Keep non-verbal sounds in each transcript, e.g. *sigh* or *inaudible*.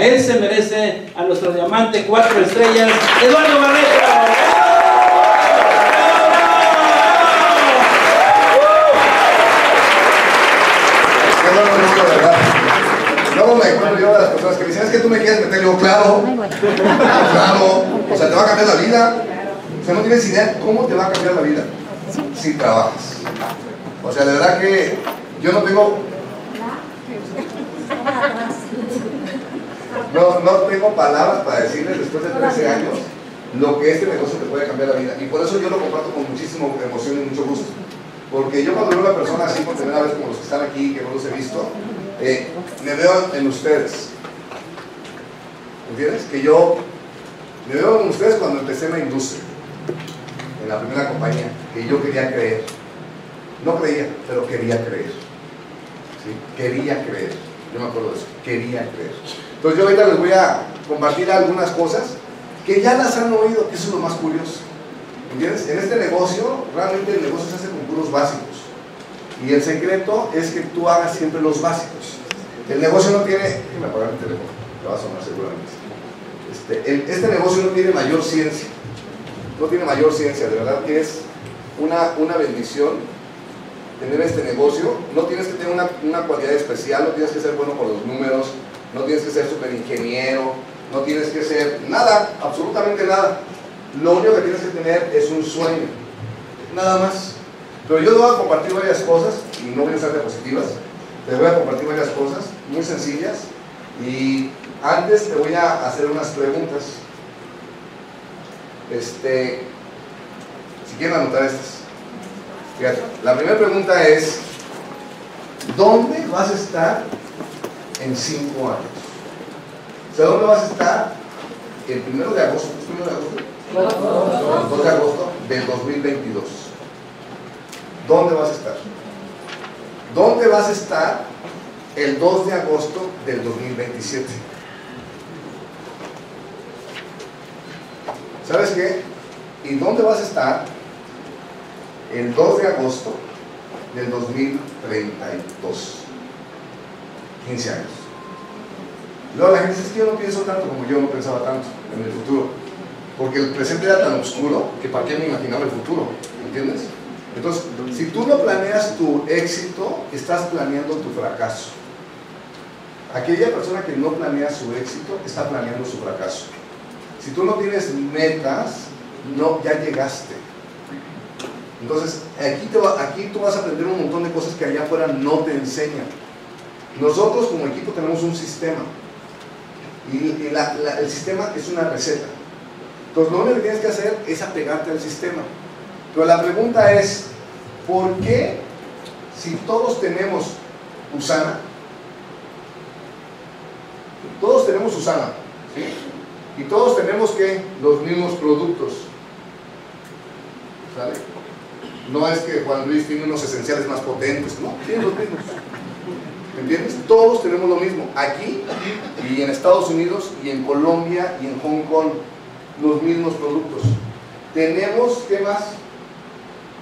él se merece, a nuestro diamante cuatro estrellas, Eduardo Barreto. Luego me encuentro yo a las personas que me dicen, es que tú me quieres meter, yo, claro, claro, o sea, te va a cambiar la vida. O sea, no tienes idea cómo te va a cambiar la vida si trabajas. O sea, de verdad que yo no tengo no, no tengo palabras para decirles después de 13 años lo que este negocio te puede cambiar la vida. Y por eso yo lo comparto con muchísima emoción y mucho gusto. Porque yo cuando veo a una persona así por primera vez como los que están aquí, que no los he visto, eh, me veo en ustedes. ¿Entiendes? Que yo me veo en ustedes cuando empecé en la industria, en la primera compañía, que yo quería creer. No creía, pero quería creer. ¿Sí? Quería creer. Yo me acuerdo de eso. Quería creer. Entonces yo ahorita les voy a compartir algunas cosas que ya las han oído, que eso es lo más curioso. ¿Entiendes? En este negocio, realmente el negocio se hace con puros básicos. Y el secreto es que tú hagas siempre los básicos. El negocio no tiene... Déjame apagar el teléfono, te va a sonar seguramente. Este, este negocio no tiene mayor ciencia. No tiene mayor ciencia, de verdad que es una, una bendición tener este negocio. No tienes que tener una, una cualidad especial, no tienes que ser bueno por los números, no tienes que ser super ingeniero, no tienes que ser nada, absolutamente nada. Lo único que tienes que tener es un sueño, nada más. Pero yo te voy a compartir varias cosas, y no voy a ser diapositivas, te voy a compartir varias cosas muy sencillas, y antes te voy a hacer unas preguntas. Este, si quieren anotar estas. Fíjate, la primera pregunta es, ¿dónde vas a estar en cinco años. O sea, ¿dónde vas a estar? El primero de agosto, ¿es primero de agosto? El 2 de agosto del 2022. ¿Dónde vas a estar? ¿Dónde vas a estar el 2 de agosto del 2027? ¿Sabes qué? ¿Y dónde vas a estar el 2 de agosto del 2032? 15 años. Luego la gente dice, es que yo no pienso tanto como yo no pensaba tanto en el futuro. Porque el presente era tan oscuro que para qué me imaginaba el futuro, ¿entiendes? Entonces, si tú no planeas tu éxito, estás planeando tu fracaso. Aquella persona que no planea su éxito está planeando su fracaso. Si tú no tienes metas, no, ya llegaste. Entonces, aquí, te aquí tú vas a aprender un montón de cosas que allá afuera no te enseñan. Nosotros como equipo tenemos un sistema y, el sistema es una receta. Entonces lo único que tienes que hacer es apegarte al sistema. Pero la pregunta es, ¿por qué si todos tenemos Usana, todos tenemos Usana, y todos tenemos que los mismos productos, ¿sale? No es que Juan Luis tiene unos esenciales más potentes, no, tiene los mismos. ¿Me entiendes? Todos tenemos lo mismo. Aquí y en Estados Unidos y en Colombia y en Hong Kong, los mismos productos. Tenemos, ¿qué más?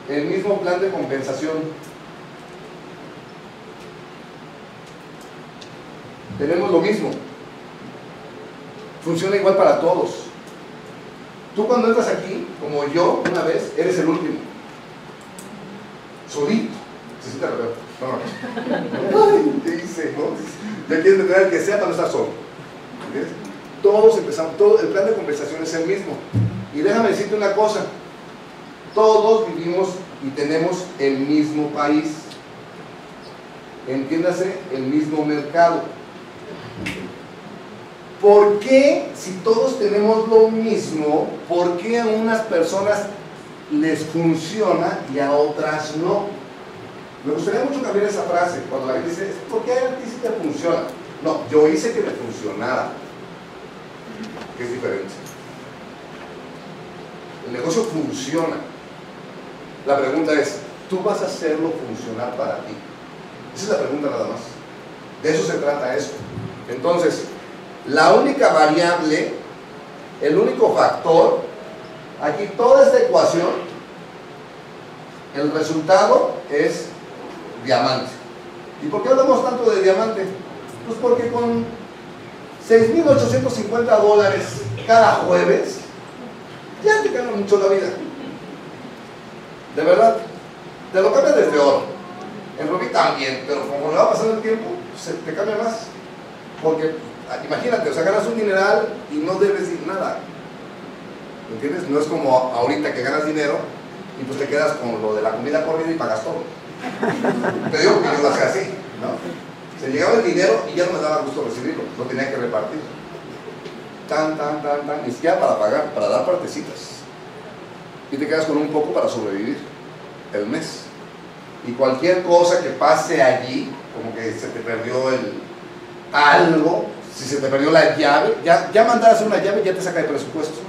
El mismo plan de compensación. Tenemos lo mismo. Funciona igual para todos. Tú cuando entras aquí, como yo una vez, eres el último. Solito. Se siente no, ¿qué hice? ¿no? Ya quieres tener que sea para no estar solo. Todos empezamos, todo, el plan de conversación es el mismo. Y déjame decirte una cosa, todos vivimos y tenemos el mismo país. Entiéndase, el mismo mercado. ¿Por qué, si todos tenemos lo mismo, por qué a unas personas les funciona y a otras no? Me gustaría mucho cambiar esa frase cuando la gente dice, ¿por qué a ti sí te funciona? No, yo hice que me funcionara, que es diferente. El negocio funciona. La pregunta es, ¿tú vas a hacerlo funcionar para ti? Esa es la pregunta nada más. De eso se trata eso. Entonces, la única variable, el único factor, aquí toda esta ecuación, el resultado es diamante. ¿Y por qué hablamos tanto de diamante? Pues porque con 6.850 dólares cada jueves, ya te cambia mucho la vida. De verdad, te lo cambia desde oro. En Rubí también, pero como le va pasando el tiempo, se te cambia más. Porque imagínate, o sea, ganas un dineral y no debes ir nada. ¿Me ¿Entiendes? No es como ahorita que ganas dinero y pues te quedas con lo de la comida corrida y pagas todo. Te digo que yo lo hacía así, ¿no? Se llegaba el dinero y ya no me daba gusto recibirlo, lo tenía que repartir. Tan, tan, tan, tan, ni siquiera para pagar, para dar partecitas. Y te quedas con un poco para sobrevivir el mes. Y cualquier cosa que pase allí, como que se te perdió el algo, si se te perdió la llave, ya, ya mandar una llave ya te saca de presupuesto.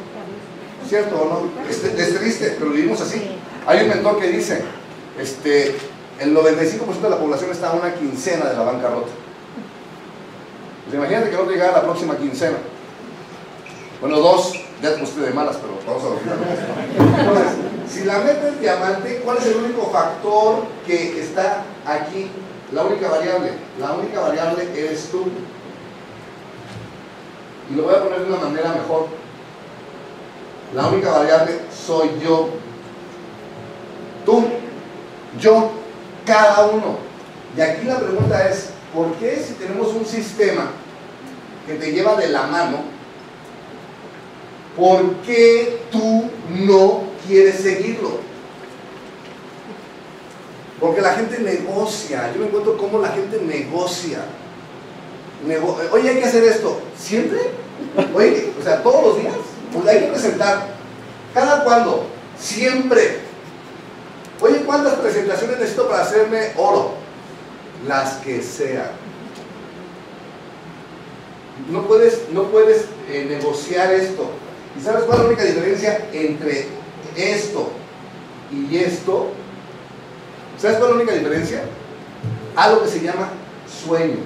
¿Cierto o no? Es, es triste, pero vivimos así. Hay un mentor que dice, este, el 95% de la población está a una quincena de la bancarrota. Pues imagínate que no llegara la próxima quincena. Bueno, dos, ya te puse de malas, pero vamos a. Entonces, si la meta es diamante, ¿cuál es el único factor que está aquí? La única variable. La única variable eres tú. Y lo voy a poner de una manera mejor. La única variable soy yo. Tú, yo, cada uno. Y aquí la pregunta es, ¿por qué si tenemos un sistema que te lleva de la mano, ¿por qué tú no quieres seguirlo? Porque la gente negocia. Yo me encuentro cómo la gente negocia. Oye, hay que hacer esto. ¿Siempre? Oye, o sea, todos los días. Pues hay que presentar. ¿Cada cuándo? Siempre. Oye, ¿cuántas presentaciones necesito para hacerme oro? Las que sean. No puedes, no puedes eh, negociar esto. ¿Y sabes cuál es la única diferencia entre esto y esto? ¿Sabes cuál es la única diferencia? Algo que se llama sueño.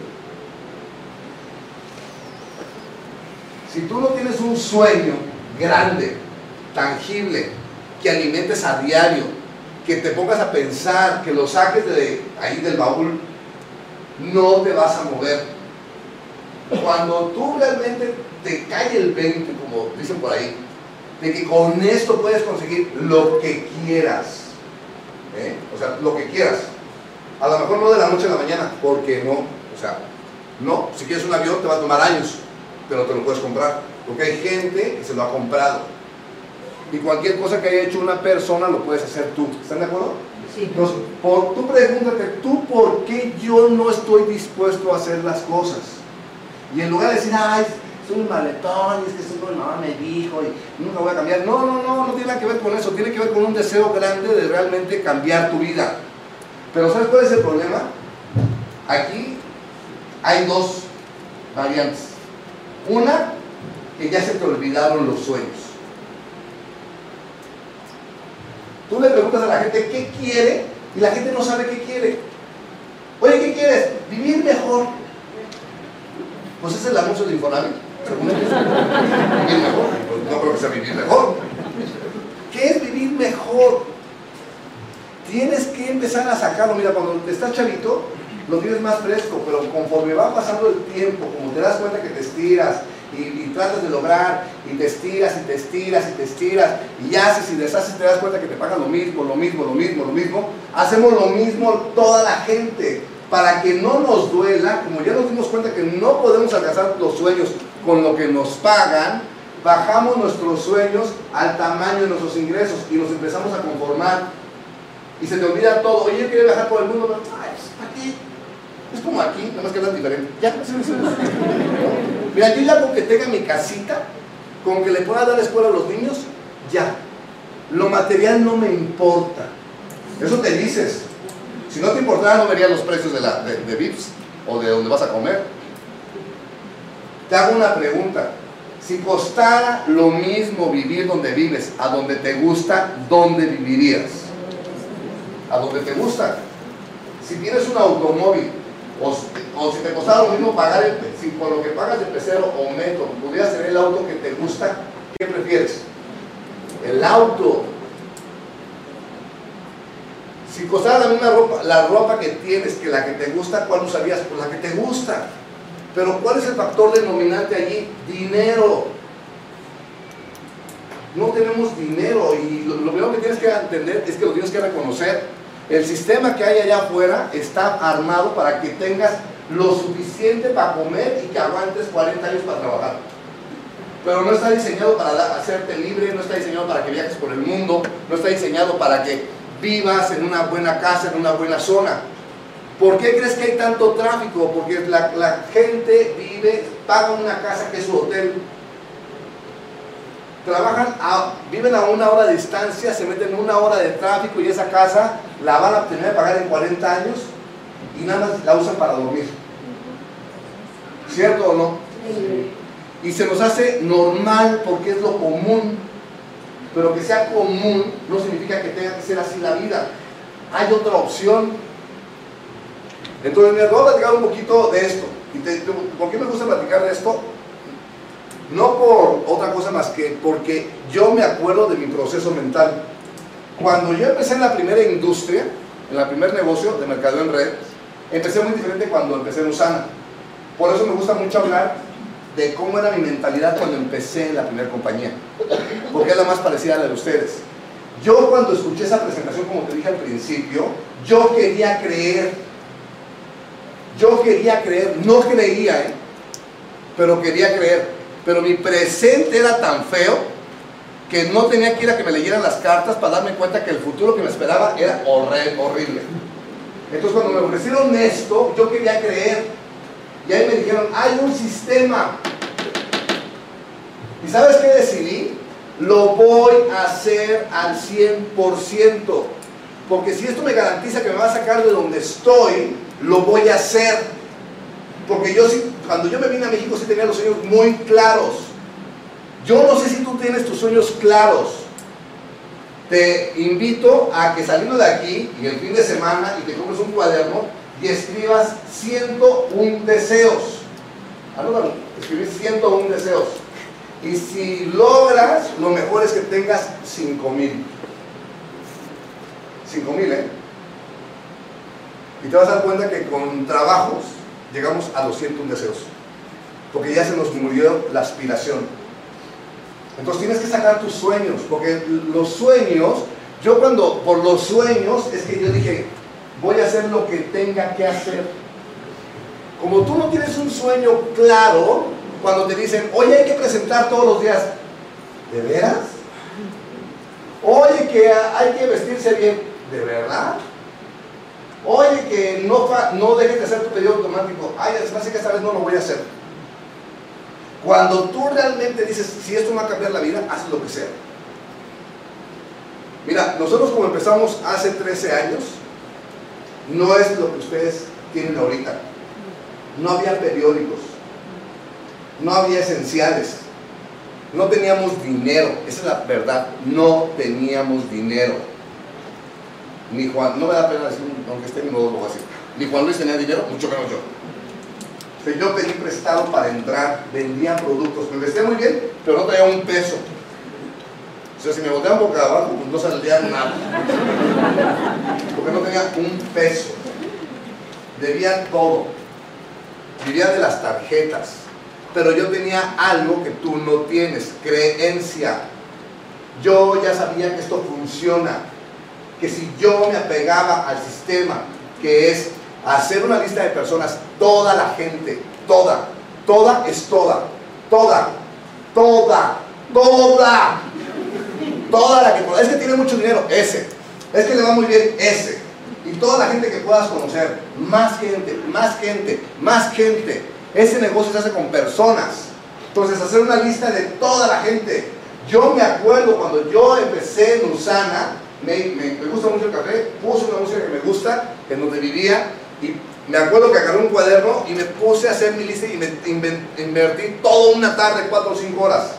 Si tú no tienes un sueño grande, tangible, que alimentes a diario, que te pongas a pensar, que lo saques de ahí del baúl, no te vas a mover. Cuando tú realmente te cae el 20, como dicen por ahí, de que con esto puedes conseguir lo que quieras. ¿eh? O sea, lo que quieras. A lo mejor no de la noche a la mañana, porque no. O sea, no. Si quieres un avión te va a tomar años, pero te lo puedes comprar. Porque hay gente que se lo ha comprado. Y cualquier cosa que haya hecho una persona lo puedes hacer tú. ¿Están de acuerdo? Sí. Entonces, por, tú pregúntate, ¿tú por qué yo no estoy dispuesto a hacer las cosas? Y en lugar de decir, ay, soy un maletón, y es que eso mi mamá me dijo y nunca voy a cambiar. No, no, no, no tiene nada que ver con eso. Tiene que ver con un deseo grande de realmente cambiar tu vida. Pero ¿sabes cuál es el problema? Aquí hay dos variantes. Una, que ya se te olvidaron los sueños. Tú le preguntas a la gente qué quiere y la gente no sabe qué quiere. Oye, ¿qué quieres? Vivir mejor. Pues es el anuncio de Infonavit. Vivir mejor. Pues no creo que sea vivir mejor. ¿Qué es vivir mejor? Tienes que empezar a sacarlo. Mira, cuando estás chavito, lo tienes más fresco, pero conforme va pasando el tiempo, como te das cuenta que te estiras, y, tratas de lograr y te estiras y te estiras y te estiras y haces y deshaces y te das cuenta que te pagan lo mismo, lo mismo, lo mismo, lo mismo. Hacemos lo mismo toda la gente para que no nos duela, como ya nos dimos cuenta que no podemos alcanzar los sueños con lo que nos pagan, bajamos nuestros sueños al tamaño de nuestros ingresos y nos empezamos a conformar. Y se te olvida todo. Oye, yo quiero viajar por el mundo. Ay, ¿para qué? Es como aquí, nada más que hablan diferente. Ya, Mira, yo ya que tenga mi casita, con que le pueda dar escuela a los niños, ya. Lo material no me importa. Eso te dices. Si no te importara, no verías los precios de, la, de, de VIPs o de donde vas a comer. Te hago una pregunta. Si costara lo mismo vivir donde vives, a donde te gusta, ¿dónde vivirías? A donde te gusta. Si tienes un automóvil o, si te costara lo mismo pagar, el, si por lo que pagas de pecero o metro, pudieras tener el auto que te gusta, ¿qué prefieres? El auto. Si costara la misma ropa, la ropa que tienes que la que te gusta, ¿cuál usarías? Pues la que te gusta. Pero ¿cuál es el factor denominante allí? Dinero. No tenemos dinero y lo primero que tienes que entender es que lo tienes que reconocer. El sistema que hay allá afuera está armado para que tengas lo suficiente para comer y que aguantes 40 años para trabajar. Pero no está diseñado para hacerte libre, no está diseñado para que viajes por el mundo, no está diseñado para que vivas en una buena casa, en una buena zona. ¿Por qué crees que hay tanto tráfico? Porque la, gente vive, paga una casa que es su hotel, trabajan, a, viven a una hora de distancia, se meten en una hora de tráfico y esa casa la van a tener que pagar en 40 años y nada más la usan para dormir. ¿Cierto o no? Y se nos hace normal porque es lo común. Pero que sea común no significa que tenga que ser así la vida. Hay otra opción. Entonces, me voy a platicar un poquito de esto. ¿Y ¿Por qué me gusta platicar de esto? No por otra cosa más que porque yo me acuerdo de mi proceso mental. Cuando yo empecé en la primera industria, en el primer negocio de mercado en red, empecé muy diferente cuando empecé en Usana. Por eso me gusta mucho hablar de cómo era mi mentalidad cuando empecé en la primera compañía, porque es la más parecida a la de ustedes. Yo cuando escuché esa presentación, como te dije al principio, yo quería creer, yo quería creer, no creía, ¿eh? pero quería creer. Pero mi presente era tan feo que no tenía que ir a que me leyeran las cartas para darme cuenta que el futuro que me esperaba era horrible. Entonces cuando me ofrecieron esto, yo quería creer. Y ahí me dijeron, hay un sistema. ¿Y sabes qué decidí? Lo voy a hacer al 100%. Porque si esto me garantiza que me va a sacar de donde estoy, lo voy a hacer. Porque yo sí, cuando yo me vine a México sí tenía los sueños muy claros. Yo no sé si tú tienes tus sueños claros. Te invito a que saliendo de aquí y el fin de semana y te compres un cuaderno y escribas 101 deseos. Anótalo, escribir 101 deseos. Y si logras, lo mejor es que tengas 5 mil. 5 mil, ¿eh? Y te vas a dar cuenta que con trabajos llegamos a los 101 deseos. Porque ya se nos murió la aspiración. Entonces tienes que sacar tus sueños, porque los sueños, yo cuando por los sueños es que yo dije, voy a hacer lo que tenga que hacer. Como tú no tienes un sueño claro, cuando te dicen, oye, hay que presentar todos los días, ¿de veras? Oye, que hay que vestirse bien, ¿de verdad? Oye, que no, no dejes de hacer tu pedido automático, ay, más que esta vez no lo voy a hacer. Cuando tú realmente dices, si esto me va a cambiar la vida, haz lo que sea. Mira, nosotros como empezamos hace 13 años, no es lo que ustedes tienen ahorita. No había periódicos, no había esenciales, no teníamos dinero, esa es la verdad, no teníamos dinero. Ni Juan, no me da pena decir, aunque esté mi modo, lo. Ni Juan Luis tenía dinero, mucho menos yo. yo pedí prestado para entrar, vendía productos, me vesté muy bien, pero no traía un peso. O sea, si me volteaban boca abajo, pues no saldría nada. Porque no tenía un peso. Debía todo. Vivía de las tarjetas. Pero yo tenía algo que tú no tienes, creencia. Yo ya sabía que esto funciona. Que si yo me apegaba al sistema, que es hacer una lista de personas, toda la gente, toda, toda es toda, toda, toda, toda, toda la que pueda, es que tiene mucho dinero, ese, es que le va muy bien, ese, y toda la gente que puedas conocer, más gente, más gente, más gente, ese negocio se hace con personas, entonces hacer una lista de toda la gente, yo me acuerdo cuando yo empecé en Usana, me, me, gusta mucho el café, puse una música que me gusta, en donde vivía, y me acuerdo que agarré un cuaderno y me puse a hacer mi lista y me invertí toda una tarde, cuatro o cinco horas.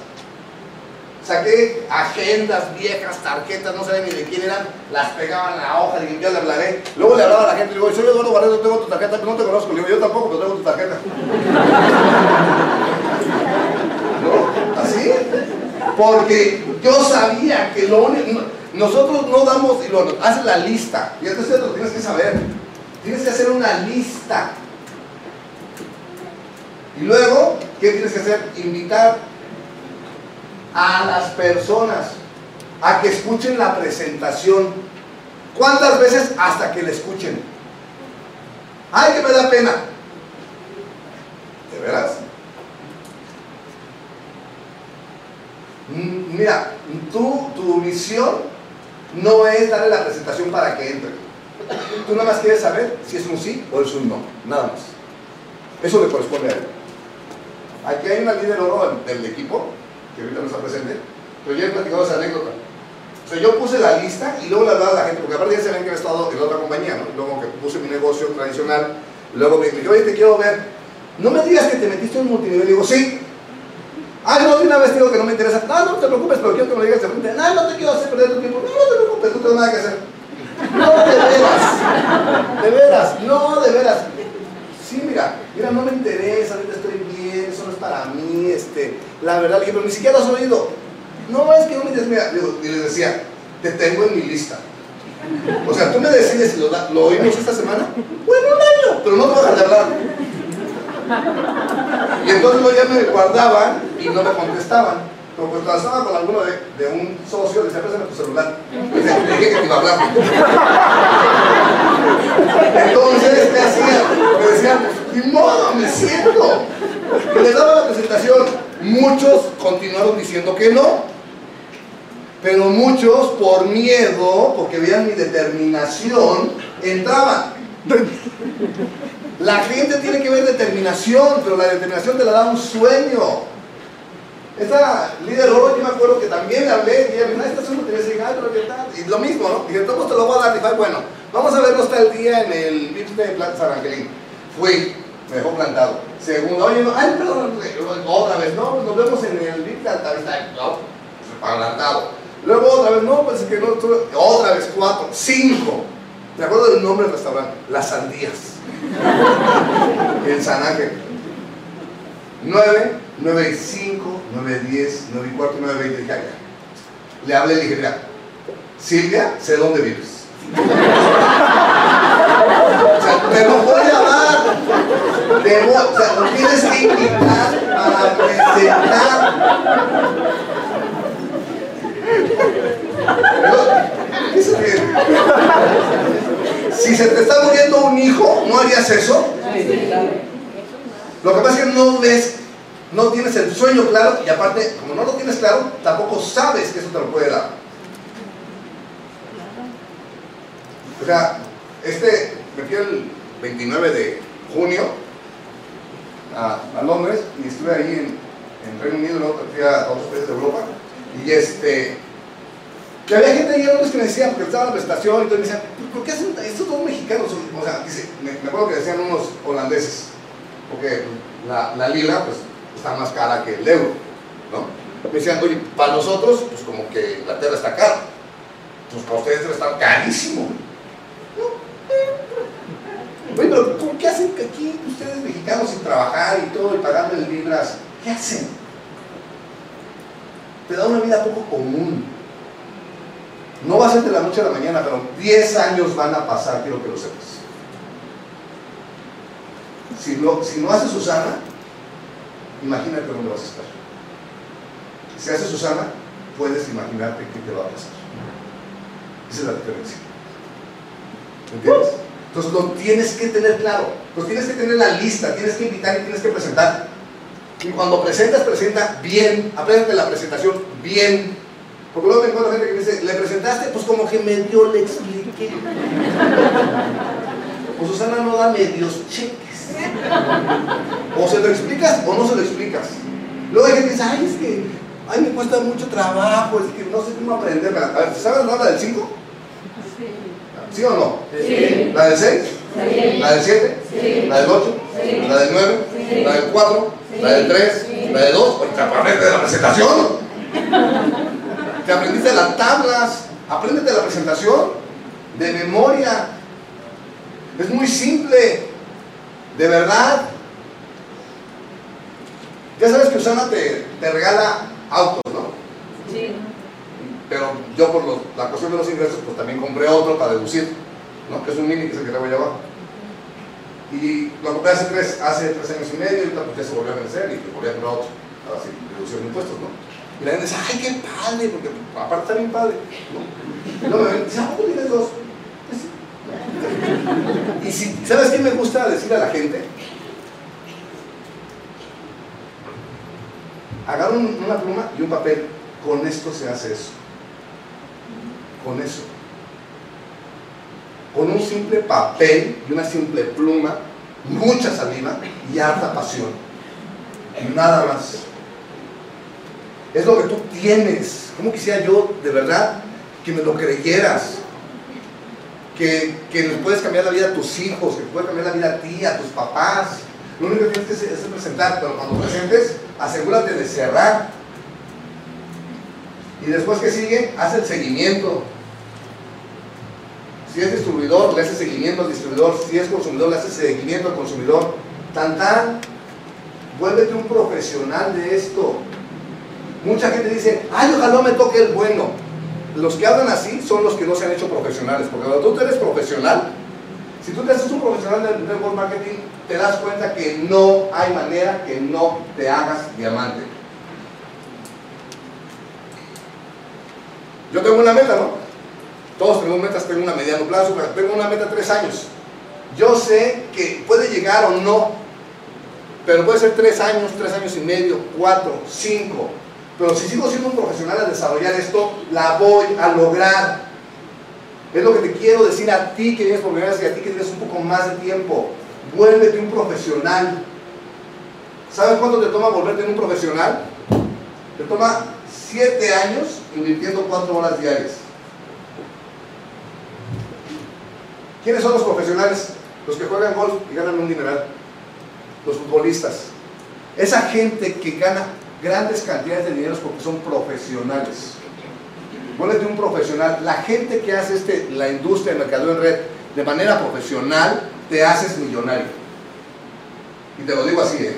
Saqué agendas viejas, tarjetas, no sabía ni de quién eran, las pegaba en la hoja, y yo le hablaré. Luego le hablaba a la gente, le digo, soy Eduardo Barreto, tengo tu tarjeta, pero no te conozco. Le digo, yo tampoco, pero tengo tu tarjeta. *laughs* ¿No? ¿Así? Porque yo sabía que lo único, nosotros no damos, y lo haces la lista, y entonces lo tienes que saber. Tienes que hacer una lista. Y luego, ¿qué tienes que hacer? Invitar a las personas a que escuchen la presentación. ¿Cuántas veces? Hasta que la escuchen. ¡Ay, que me da pena! ¿De veras? Mm, Mira, tú, tu misión no es darle la presentación para que entre. Tú nada más quieres saber si es un sí o es un no. Nada más. Eso le corresponde a él. Aquí hay una líder oro del equipo, que ahorita no está presente, pero yo he platicado esa anécdota. O sea, yo puse la lista y luego le hablaba a la gente, porque aparte ya se ven que he estado en otra compañía, ¿no? Luego que puse mi negocio tradicional, luego me dije, oye, te quiero ver. No me digas que te metiste en multinivel. Y digo, sí. Ay, no, de una vez digo que no me interesa. No, no te preocupes, pero quiero que me lo digas de frente. No, no te quiero hacer perder tu tiempo. No, no te preocupes, no tengo nada que hacer. No, de veras. De veras, no, de veras. Sí, mira, mira, no me interesa, ahorita estoy bien, eso no es para mí, este, la verdad, le dije, pero ni siquiera lo has oído. No, es que no me interesa, mira, y les decía, te tengo en mi lista. O sea, tú me decides si lo, lo oímos esta semana, bueno, un año, pero no te voy a dejar de hablar. Y entonces luego ya me guardaban y no me contestaban. Pero pues estaba con alguno de, de un socio, le decía, préstame tu celular. Decía, le dije que te iba a hablar. Entonces, ¿qué hacían? Me decían, ni modo, me siento. Y les daba la presentación. Muchos continuaron diciendo que no. Pero muchos, por miedo, porque veían mi determinación, entraban. La gente tiene que ver determinación, pero la determinación te la da un sueño. Esta líder oro, yo me acuerdo que también le hablé, y ella me dijo, "Ah, esta es una te. Y lo mismo, ¿no? Dije, ¿cómo te lo voy a dar? "Ay, bueno, vamos a vernos tal día en el VIP de Plaza San Angelín. Fui, me dejó plantado. Segundo, oye, no, ay, perdón, otra vez, no, nos vemos en el VIP de Altavista. No, pues, plantado. Luego otra vez, no, pues es que no, otra vez, cuatro, cinco. Me acuerdo del nombre del restaurante, Las Sandías. *laughs* en San Ángel. 9, 9 y 5, 9 y 10, 9 y cuarto, 9 y 20. Dije, "Ay, ya". Le hablé y le dije, mira, Silvia, sé dónde vives. O sea, te lo voy a dar. Te voy- o sea, lo tienes que invitar para presentar. ¿qué se? Si se te está muriendo un hijo, ¿no harías eso? Lo que pasa es que no ves, no tienes el sueño claro y aparte, como no lo tienes claro, tampoco sabes que eso te lo puede dar. O sea, este, me fui el 29 de junio a, Londres y estuve ahí en, Reino Unido, luego fui a, a otros países de Europa y este, que había gente ahí Londres que me decía, porque estaba en la presentación y y me decían, ¿por qué hacen estos dos mexicanos? O sea, me, acuerdo que decían unos holandeses, porque la, la lila pues está más cara que el euro, ¿no? Me decían, oye, para nosotros, pues como que la tierra está cara, pues para ustedes debe estar carísimo. No, eh, pero ¿por qué hacen que aquí ustedes mexicanos sin trabajar y todo y pagando libras? ¿Qué hacen? Te da una vida poco común. No va a ser de la noche a la mañana, pero 10 años van a pasar, quiero que lo sepas. Si, lo, si no hace Susana, imagínate dónde vas a estar. Si hace Susana, puedes imaginarte qué te va a pasar. Esa es la diferencia. ¿Entiendes? Entonces lo tienes que tener claro. Pues tienes que tener la lista, tienes que invitar y tienes que presentar. Y cuando presentas, presenta bien. Apréndete la presentación bien. Porque luego me encuentro gente que me dice, ¿le presentaste? Pues como que medio le expliqué. Pues Susana no da medios cheques. O se lo explicas o no se lo explicas. Luego hay gente que dice, ay, es que ay, me cuesta mucho trabajo, es que no sé cómo aprender. A ver, ¿sabes la del 5? ¿Sí o no? Sí. ¿La del 6? Sí. ¿La del 7? Sí. ¿La del 8? Sí. ¿La del 9? Sí. ¿La del 4? Sí. ¿La del 3? Sí. ¿La del 2? Pues te aprendiste de la presentación. Te aprendiste las tablas. Apréndete la presentación de memoria. Es muy simple. De verdad. Ya sabes que Usana te, te regala autos, ¿no? Sí. Pero yo por los- la cuestión de los ingresos, pues también compré otro para deducir, ¿no? Que es un mini que es el que traigo allá abajo. Y lo compré hace tres, hace tres años y medio, y ahorita pues ya se volvió a vencer y volví a comprar otro. Ahora sí, reducción de impuestos, ¿no? Y la gente dice, ay, qué padre, porque aparte está bien padre, ¿no? Y me dice, ah, ¿cómo tienes dos? Pues. *laughs* Y si, ¿sabes qué me gusta decir a la gente? Agarra un- una pluma y un papel. Con esto se hace eso. Con eso. Con un simple papel y una simple pluma, mucha saliva y harta pasión. Nada más. Es lo que tú tienes. ¿Cómo quisiera yo, de verdad, que me lo creyeras? Que, que puedes cambiar la vida a tus hijos, que puedes cambiar la vida a ti, a tus papás. Lo único que tienes que hacer es presentar, pero cuando presentes, asegúrate de cerrar. Y después que sigue, haz el seguimiento. Si es distribuidor, le haces seguimiento al distribuidor. Si es consumidor, le haces seguimiento al consumidor. Tan tan, vuélvete un profesional de esto. Mucha gente dice, ay, ojalá me toque el bueno. Los que hablan así son los que no se han hecho profesionales. Porque cuando tú eres profesional, si tú te haces un profesional del network marketing, te das cuenta que no hay manera que no te hagas diamante. Yo tengo una meta, ¿no? Todos tenemos metas, tengo una mediano plazo, pero tengo una meta tres años. Yo sé que puede llegar o no, pero puede ser tres años, tres años y medio, cuatro, cinco. Pero si sigo siendo un profesional a desarrollar esto, la voy a lograr. Es lo que te quiero decir a ti que primera vez y a ti que tienes un poco más de tiempo. Vuélvete un profesional. ¿Sabes cuánto te toma volverte un profesional? Te toma siete años invirtiendo cuatro horas diarias. ¿Quiénes son los profesionales? Los que juegan golf y ganan un dineral. Los futbolistas. Esa gente que gana grandes cantidades de dinero porque son profesionales. Vuélvete un profesional. La gente que hace este, la industria del mercado en red de manera profesional, te haces millonario. Y te lo digo así, ¿eh?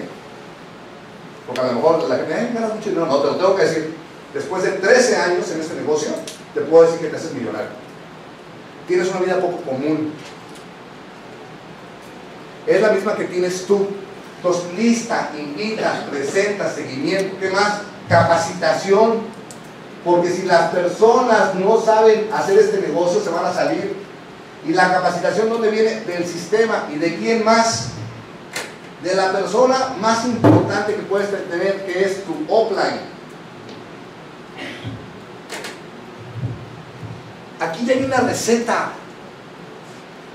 Porque a lo mejor la gente, "Ay, ganas mucho dinero. No, te lo tengo que decir. Después de 13 años en este negocio, te puedo decir que te haces millonario. Tienes una vida poco común. Es la misma que tienes tú. Entonces, lista, invita, presenta, seguimiento, ¿qué más? Capacitación. Porque si las personas no saben hacer este negocio, se van a salir. Y la capacitación, ¿dónde viene? Del sistema. ¿Y de quién más? De la persona más importante que puedes tener, que es tu offline. Aquí ya hay una receta.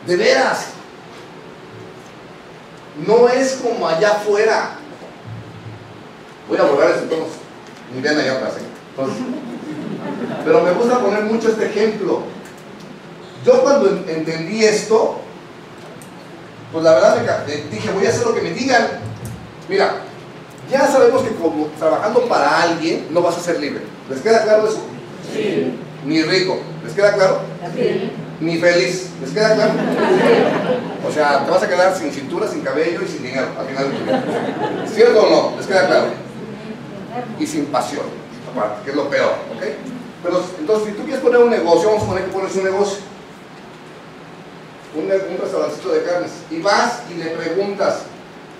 De veras. No es como allá afuera. Voy a borrar esto todos. Ni ven allá atrás. ¿eh? Entonces, pero me gusta poner mucho este ejemplo. Yo cuando en- entendí esto, pues la verdad me dije, voy a hacer lo que me digan. Mira, ya sabemos que como trabajando para alguien no vas a ser libre. ¿Les queda claro eso? Sí. Ni rico. ¿Les queda claro? Sí. Ni feliz. ¿Les queda claro? O sea, te vas a quedar sin cintura, sin cabello y sin dinero al final de tu vida. ¿Cierto o no? ¿Les queda claro? Y sin pasión, aparte, que es lo peor, ¿ok? Pero entonces, si tú quieres poner un negocio, vamos a poner que pones un negocio, un, un de carnes, y vas y le preguntas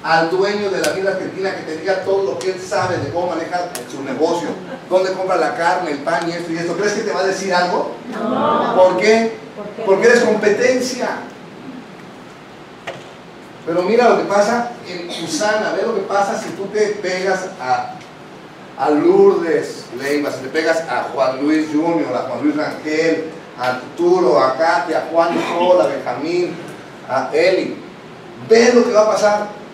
al dueño de la vida argentina que te diga todo lo que él sabe de cómo maneja su negocio, dónde compra la carne, el pan y esto y esto, ¿crees que te va a decir algo? No. ¿Por qué? ¿Por qué? Porque eres competencia. Pero mira lo que pasa en Usana, ve lo que pasa si tú te pegas a, a Lourdes Leiva, si te pegas a Juan Luis Junior, a Juan Luis Rangel, a Arturo, a Katia, a Juan Nicol, a Benjamín, a Eli. Ve lo que va a pasar.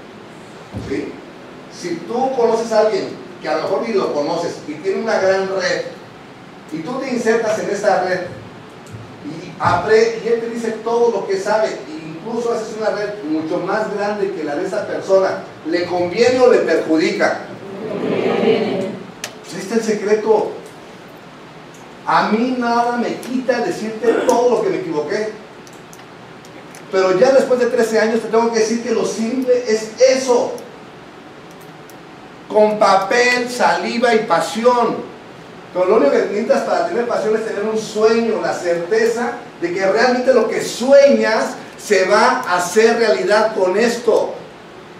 Si tú conoces a alguien que a lo mejor ni lo conoces y tiene una gran red, y tú te insertas en esta red, y, apre- y él te dice todo lo que sabe, e incluso haces una red mucho más grande que la de esa persona, ¿le conviene o le perjudica? Pues ahí está el secreto. A mí nada me quita decirte todo lo que me equivoqué. Pero ya después de 13 años te tengo que decir que lo simple es eso. Con papel, saliva y pasión. Lo único que necesitas para tener pasión es tener un sueño, la certeza de que realmente lo que sueñas se va a hacer realidad con esto.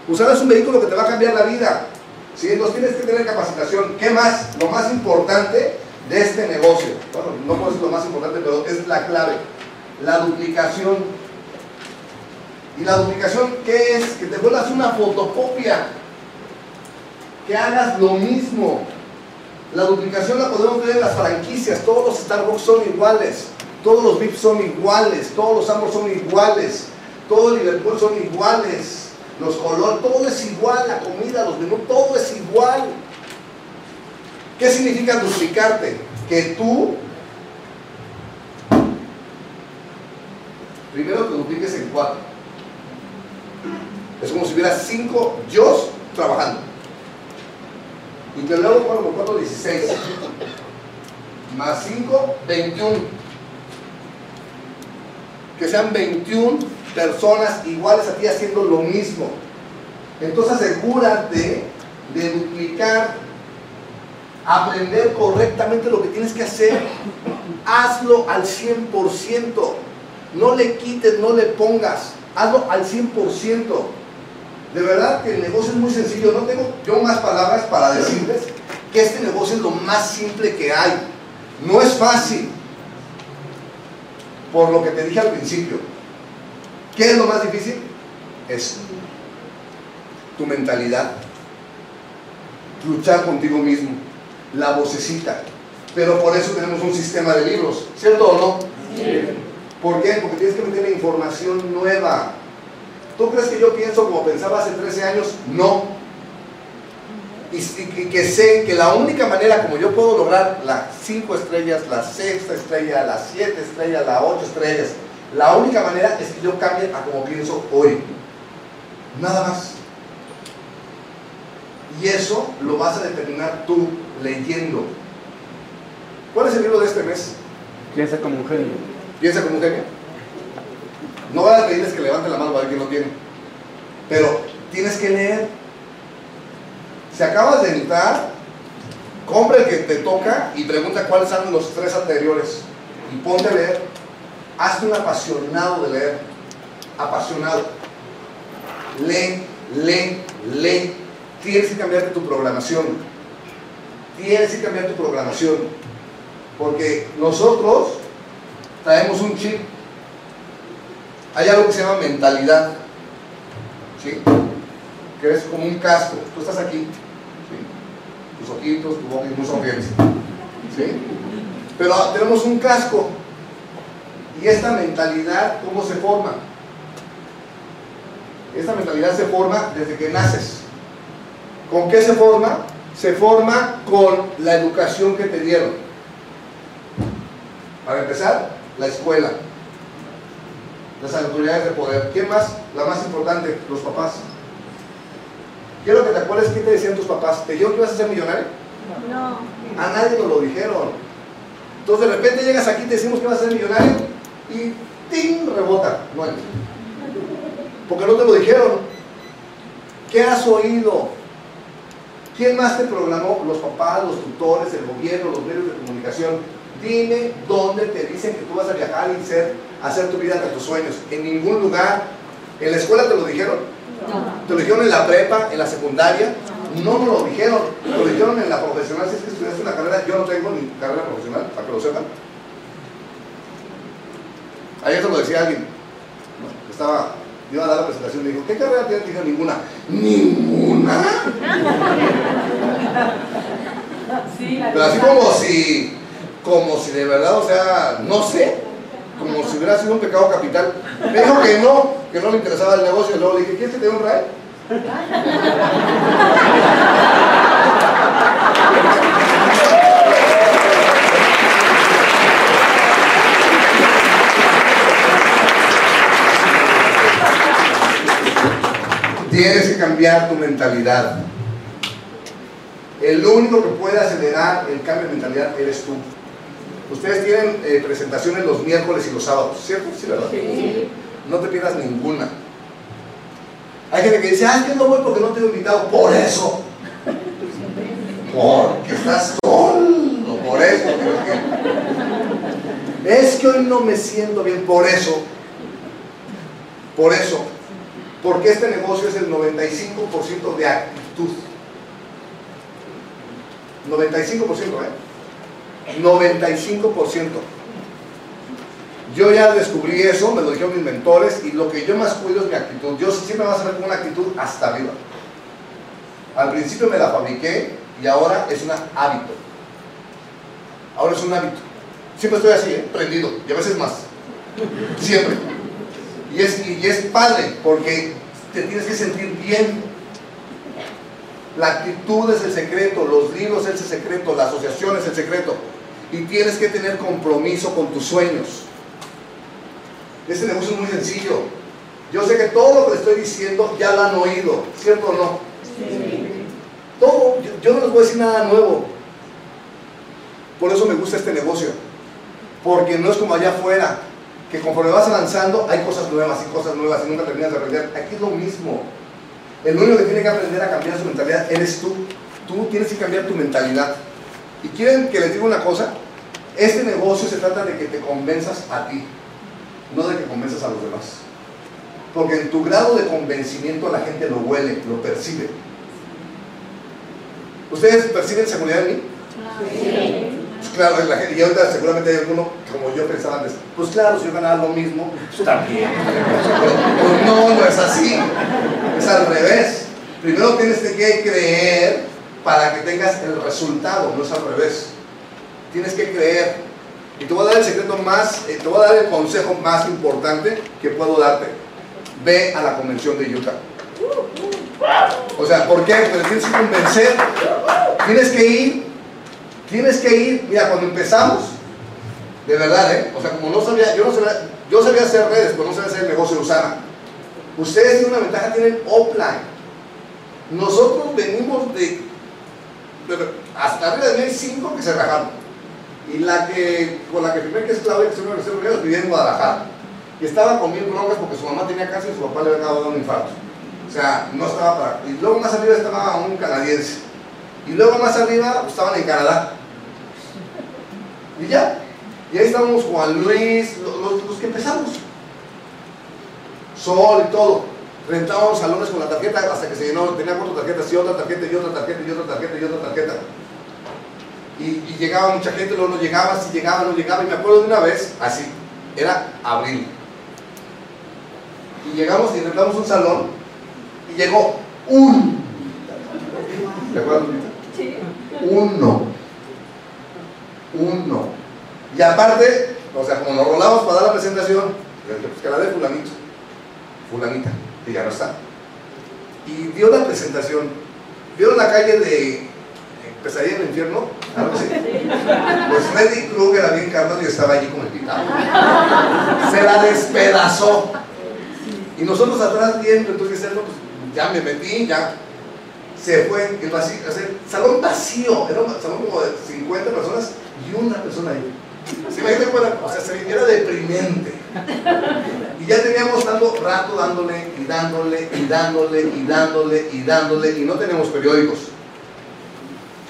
Usar es un vehículo que te va a cambiar la vida. ¿sí? Entonces tienes que tener capacitación. ¿Qué más? Lo más importante de este negocio. Bueno, no puedo decir lo más importante, pero es la clave. La duplicación. ¿Y la duplicación qué es? Que te vuelvas una fotocopia. Que hagas lo mismo. La duplicación la podemos ver en las franquicias. Todos los Starbucks son iguales. Todos los VIPs son iguales. Todos los Ambos son iguales. Todos los Liverpool son iguales. Los colores, todo es igual. La comida, los menús, todo es igual. ¿Qué significa duplicarte? Que tú primero te dupliques en cuatro. Es como si hubiera cinco yo trabajando. Y que luego por 4, 16. Más 5, 21. Que sean 21 personas iguales a ti haciendo lo mismo. Entonces asegúrate de duplicar, aprender correctamente lo que tienes que hacer. Hazlo al 100%. No le quites, no le pongas. Hazlo al 100%. De verdad que el negocio es muy sencillo. No tengo yo más palabras para decirles que este negocio es lo más simple que hay. No es fácil. Por lo que te dije al principio. ¿Qué es lo más difícil? Es tu mentalidad. Luchar contigo mismo. La vocecita. Pero por eso tenemos un sistema de libros. ¿Cierto o no? Sí. ¿Por qué? Porque tienes que meter información nueva. ¿Tú crees que yo pienso como pensaba hace 13 años? No. Y, y, que sé que la única manera como yo puedo lograr las 5 estrellas, la sexta estrella, las 7 estrellas, las 8 estrellas, la única manera es que yo cambie a como pienso hoy. Nada más. Y eso lo vas a determinar tú leyendo. ¿Cuál es el libro de este mes? Piensa como un genio. Piensa como un genio. No vas a pedirles que levanten la mano para ver quién lo tiene. Pero tienes que leer. Si acabas de entrar, compra el que te toca y pregunta cuáles son los tres anteriores. Y ponte a leer. Hazte un apasionado de leer. Apasionado. Lee, lee, lee. Tienes que cambiarte tu programación. Tienes que cambiar tu programación. Porque nosotros traemos un chip hay algo que se llama mentalidad, ¿sí? que es como un casco. Tú estás aquí, tus ojitos, tu boca sonrientes. ¿sí? Pero tenemos un casco. ¿Y esta mentalidad cómo se forma? Esta mentalidad se forma desde que naces. ¿Con qué se forma? Se forma con la educación que te dieron. Para empezar, la escuela las autoridades de poder. ¿Quién más? La más importante, los papás. Quiero que te acuerdes qué te decían tus papás. ¿Te dijeron que ibas a ser millonario? No. A nadie nos lo dijeron. Entonces de repente llegas aquí y te decimos que vas a ser millonario y ¡ting! rebota. No Porque no te lo dijeron. ¿Qué has oído? ¿Quién más te programó? Los papás, los tutores, el gobierno, los medios de comunicación. Dime dónde te dicen que tú vas a viajar y ser hacer tu vida de tus sueños. En ningún lugar. ¿En la escuela te lo dijeron? No. ¿Te lo dijeron en la prepa, en la secundaria? No nos lo dijeron. Te lo dijeron en la profesional. Si es que estudiaste una carrera, yo no tengo ni carrera profesional, para que lo sepan. Ayer se lo decía alguien. Estaba, iba a dar la presentación y dijo, ¿qué carrera tienes? Dije, ninguna. ¿Ninguna? Pero así como si, como si de verdad, o sea, no sé como si hubiera sido un pecado capital. Me dijo que no, que no le interesaba el negocio. Y luego le dije, ¿quieres que te dé un ray? Tienes que cambiar tu mentalidad. El único que puede acelerar el cambio de mentalidad eres tú. Ustedes tienen eh, presentaciones los miércoles y los sábados, ¿cierto? Sí, ¿verdad? Sí. No te pierdas ninguna. Hay gente que dice, ah, es que no voy porque no te he invitado. Por eso. Porque estás solo. Por eso. Es que hoy no me siento bien. Por eso. Por eso, porque este negocio es el 95% de actitud. 95%, ¿eh? 95%. Yo ya descubrí eso, me lo dijeron mis mentores, y lo que yo más cuido es mi actitud. Yo siempre me voy a saber con una actitud hasta arriba. Al principio me la fabriqué y ahora es un hábito. Ahora es un hábito. Siempre estoy así, ¿eh? prendido, y a veces más. Siempre. Y es, y es padre, porque te tienes que sentir bien. La actitud es el secreto, los libros es el secreto, la asociación es el secreto. Y tienes que tener compromiso con tus sueños. Este negocio es muy sencillo. Yo sé que todo lo que le estoy diciendo ya lo han oído, ¿cierto o no? Todo, yo, yo no les voy a decir nada nuevo. Por eso me gusta este negocio. Porque no es como allá afuera, que conforme vas avanzando hay cosas nuevas y cosas nuevas y nunca terminas de aprender. Aquí es lo mismo. El único que tiene que aprender a cambiar su mentalidad eres tú. Tú tienes que cambiar tu mentalidad. Y quieren que les diga una cosa, este negocio se trata de que te convenzas a ti, no de que convenzas a los demás. Porque en tu grado de convencimiento la gente lo huele, lo percibe. ¿Ustedes perciben seguridad en mí? Pues claro, la gente, y ahorita seguramente hay alguno como yo pensaba antes, pues claro, si yo ganaba lo mismo, pues también. Pues no, no es así, es al revés. Primero tienes que creer para que tengas el resultado, no es al revés. Tienes que creer. Y te voy a dar el secreto más, eh, te voy a dar el consejo más importante que puedo darte. Ve a la convención de Utah. O sea, ¿por qué? Porque tienes que convencer. Tienes que ir. Tienes que ir. Mira, cuando empezamos, de verdad, ¿eh? O sea, como no sabía, yo no sabía, yo sabía hacer redes, pero no sabía hacer el negocio de Usana. Ustedes tienen una ventaja, tienen offline. Nosotros venimos de, de hasta arriba de mí hay cinco que se rajaron. Y la que, con la que primero que es Claudia, que se me Estados Unidos, vivía en Guadalajara. Y estaba con mil broncas porque su mamá tenía cáncer y su papá le había dado un infarto. O sea, no estaba para. Y luego más arriba estaba un canadiense. Y luego más arriba estaban en Canadá. Y ya. Y ahí estábamos Juan Luis, los que empezamos. Sol y todo. Rentábamos salones con la tarjeta hasta que se llenó. Tenía cuatro tarjetas y otra tarjeta y otra tarjeta y otra tarjeta y otra tarjeta. Y, y, llegaba mucha gente, luego no llegaba, si llegaba, no llegaba. Y me acuerdo de una vez, así, era abril. Y llegamos y rentamos un salón y llegó un. ¿Te acuerdas, Sí. Uno. Uno. Y aparte, o sea, como nos rolamos para dar la presentación, pues que la de fulanito, fulanita, que ya no está. Y dio la presentación. ¿Vieron la calle de Pesadilla en el infierno? Algo así. *laughs* Pues Freddy Krueger había encarnado y estaba allí como invitado. Se la despedazó. Y nosotros atrás viendo, entonces pues ya me metí, ya se fue el vacío, o sea, salón vacío, era un salón como de 50 personas y una persona ahí. ¿Se me cuenta? O sea, se era deprimente. Y ya teníamos tanto rato dándole y dándole y dándole y dándole y dándole y no tenemos periódicos.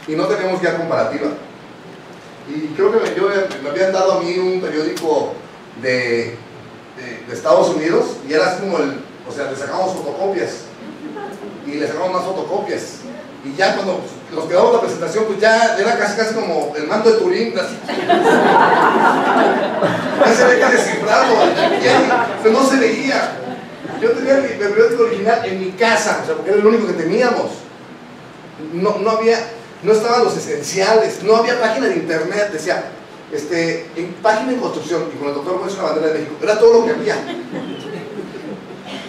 Y no tenemos guía comparativa. Y creo que me, yo, me habían dado a mí un periódico de, de, de Estados Unidos y era como el, o sea, le sacamos fotocopias y le sacamos más fotocopias. Y ya cuando nos quedamos la presentación, pues ya era casi casi como el mando de Turín, así. ya se veía descifrado, pero no se veía. Yo tenía mi periódico original en mi casa, o sea, porque era el único que teníamos. No, no había, no estaban los esenciales, no había página de internet, decía, este, en página de construcción, y con el doctor Juez una bandera de México, era todo lo que había.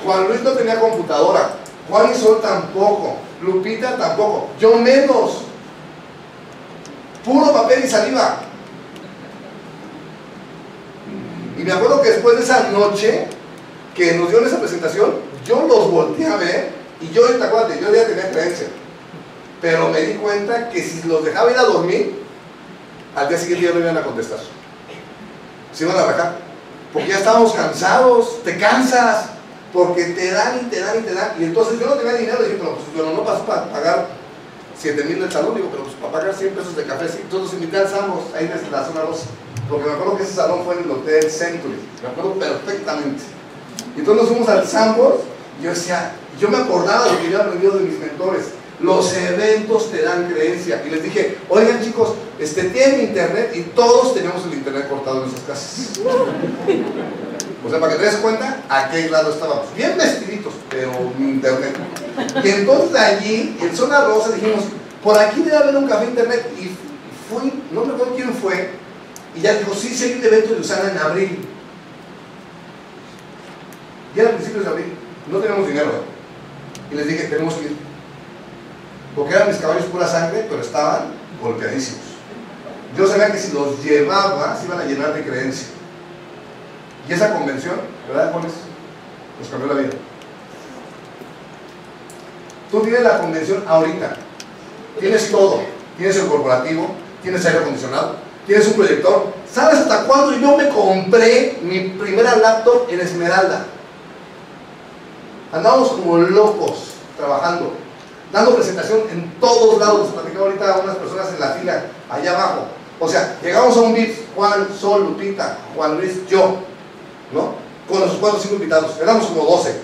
Juan Luis no tenía computadora, Juan y Sol tampoco, Lupita tampoco, yo menos. Puro papel y saliva. Y me acuerdo que después de esa noche que nos dieron esa presentación, yo los volteé a ver y yo, te acuérdate, yo ya tenía creencia. Pero me di cuenta que si los dejaba ir a dormir, al día siguiente ya no iban a contestar. Se iban a rajar. Porque ya estábamos cansados, te cansas porque te dan y te dan y te dan. Y entonces yo no tenía dinero, y dije, pero pues yo no paso para pagar 7 mil del salón, digo, pero pues para pagar 100 pesos de café, sí. Entonces invité al Samos, ahí desde la zona 2, porque me acuerdo que ese salón fue en el Hotel Century, me acuerdo perfectamente. Y entonces nos fuimos al Sambos y yo decía, yo me acordaba de lo que yo había aprendido de mis mentores. Los eventos te dan creencia. Y les dije, oigan chicos, este, tienen internet y todos tenemos el internet cortado en nuestras casas. *laughs* O sea, para que te des cuenta, a qué lado estábamos. Bien vestiditos, pero internet. Y entonces allí, en Zona Rosa, dijimos, por aquí debe haber un café internet. Y fui, no me acuerdo quién fue, y ya dijo, sí, sí hay un evento de Usana en abril. Y era a principios de abril, no teníamos dinero. Y les dije, tenemos que ir. Porque eran mis caballos pura sangre, pero estaban golpeadísimos. Yo sabía que si los llevaba, se iban a llenar de creencia. Y esa convención, ¿verdad, Juanes? Nos cambió la vida. Tú tienes la convención ahorita. Tienes todo. Tienes el corporativo, tienes aire acondicionado, tienes un proyector. ¿Sabes hasta cuándo yo me compré mi primera laptop en Esmeralda? Andábamos como locos trabajando, dando presentación en todos lados. Platicaba ahorita a unas personas en la fila, allá abajo. O sea, llegamos a un VIP, Juan, Sol, Lupita, Juan Luis, yo, ¿no? Con los cuatro o cinco invitados, éramos como 12.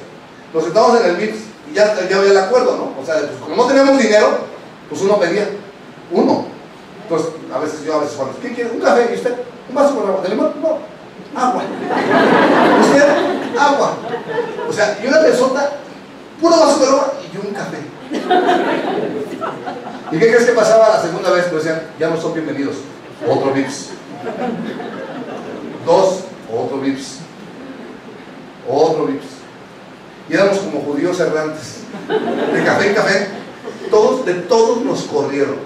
Nos sentamos en el VIP y ya, ya había el acuerdo, ¿no? O sea, pues, como no teníamos dinero, pues uno pedía, uno. Entonces, a veces yo, a veces Juan, ¿qué quiere? ¿Un café? ¿Y usted? ¿Un vaso con agua? ¿De limón? No. Agua. *laughs* ¿Usted? Agua. O sea, y una persona, puro vaso de agua y un café. ¿Y qué crees que pasaba la segunda vez? Pues decían, ya no son bienvenidos. Otro VIPS. Dos, otro VIPS. Otro VIPS. Y éramos como judíos errantes. De café café. Todos, de todos nos corrieron.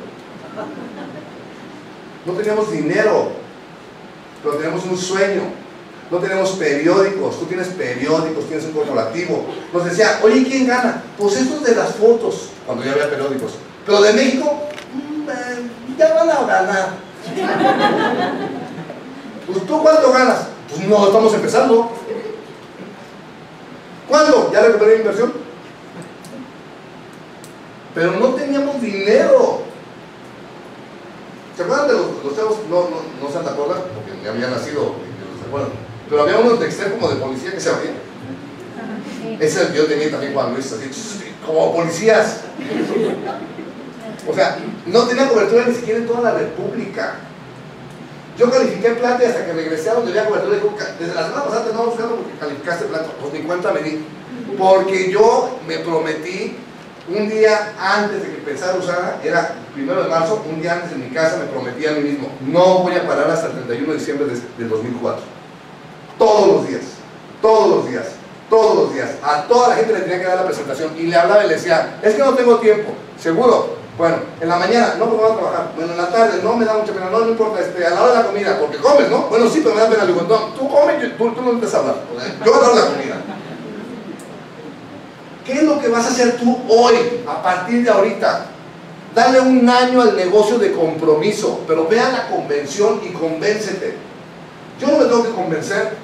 No teníamos dinero, pero teníamos un sueño. No tenemos periódicos, tú tienes periódicos, tienes un corporativo. Nos decía, oye, ¿quién gana? Pues estos de las fotos, cuando ya había periódicos. Pero de México, mm, eh, ya van a ganar. Pues tú cuánto ganas? Pues no, estamos empezando. ¿Cuándo? ¿Ya recuperé la inversión? Pero no teníamos dinero. ¿Se acuerdan de los, los chavos? No, no, no se acuerdan, porque ya habían nacido, y no se acuerdan. Pero había unos de extremo como de policía que se abrían. Ese yo tenía también Juan Luis, así, como policías. O sea, no tenía cobertura ni siquiera en toda la República. Yo califiqué plata y hasta que regresé a donde había cobertura, dijo, desde la semana pasada te andaba buscando porque calificaste plata. Pues ni cuenta me di. Porque yo me prometí un día antes de que empezara a usar, era primero de marzo, un día antes en mi casa me prometí a mí mismo, no voy a parar hasta el 31 de diciembre de, de 2004. Todos los días, todos los días, todos los días. A toda la gente le tenía que dar la presentación y le hablaba y le decía, es que no tengo tiempo, seguro. Bueno, en la mañana, no, porque voy a trabajar. Bueno, en la tarde, no me da mucha pena, no, no importa, este, a la hora de la comida, porque comes, ¿no? Bueno, sí, pero me da pena. Le digo, no, tú comes, yo- tú, tú no empiezas a hablar. Yo voy a dar la comida. ¿Qué es lo que vas a hacer tú hoy, a partir de ahorita? Dale un año al negocio de compromiso, pero ve a la convención y convéncete. Yo no me tengo que convencer.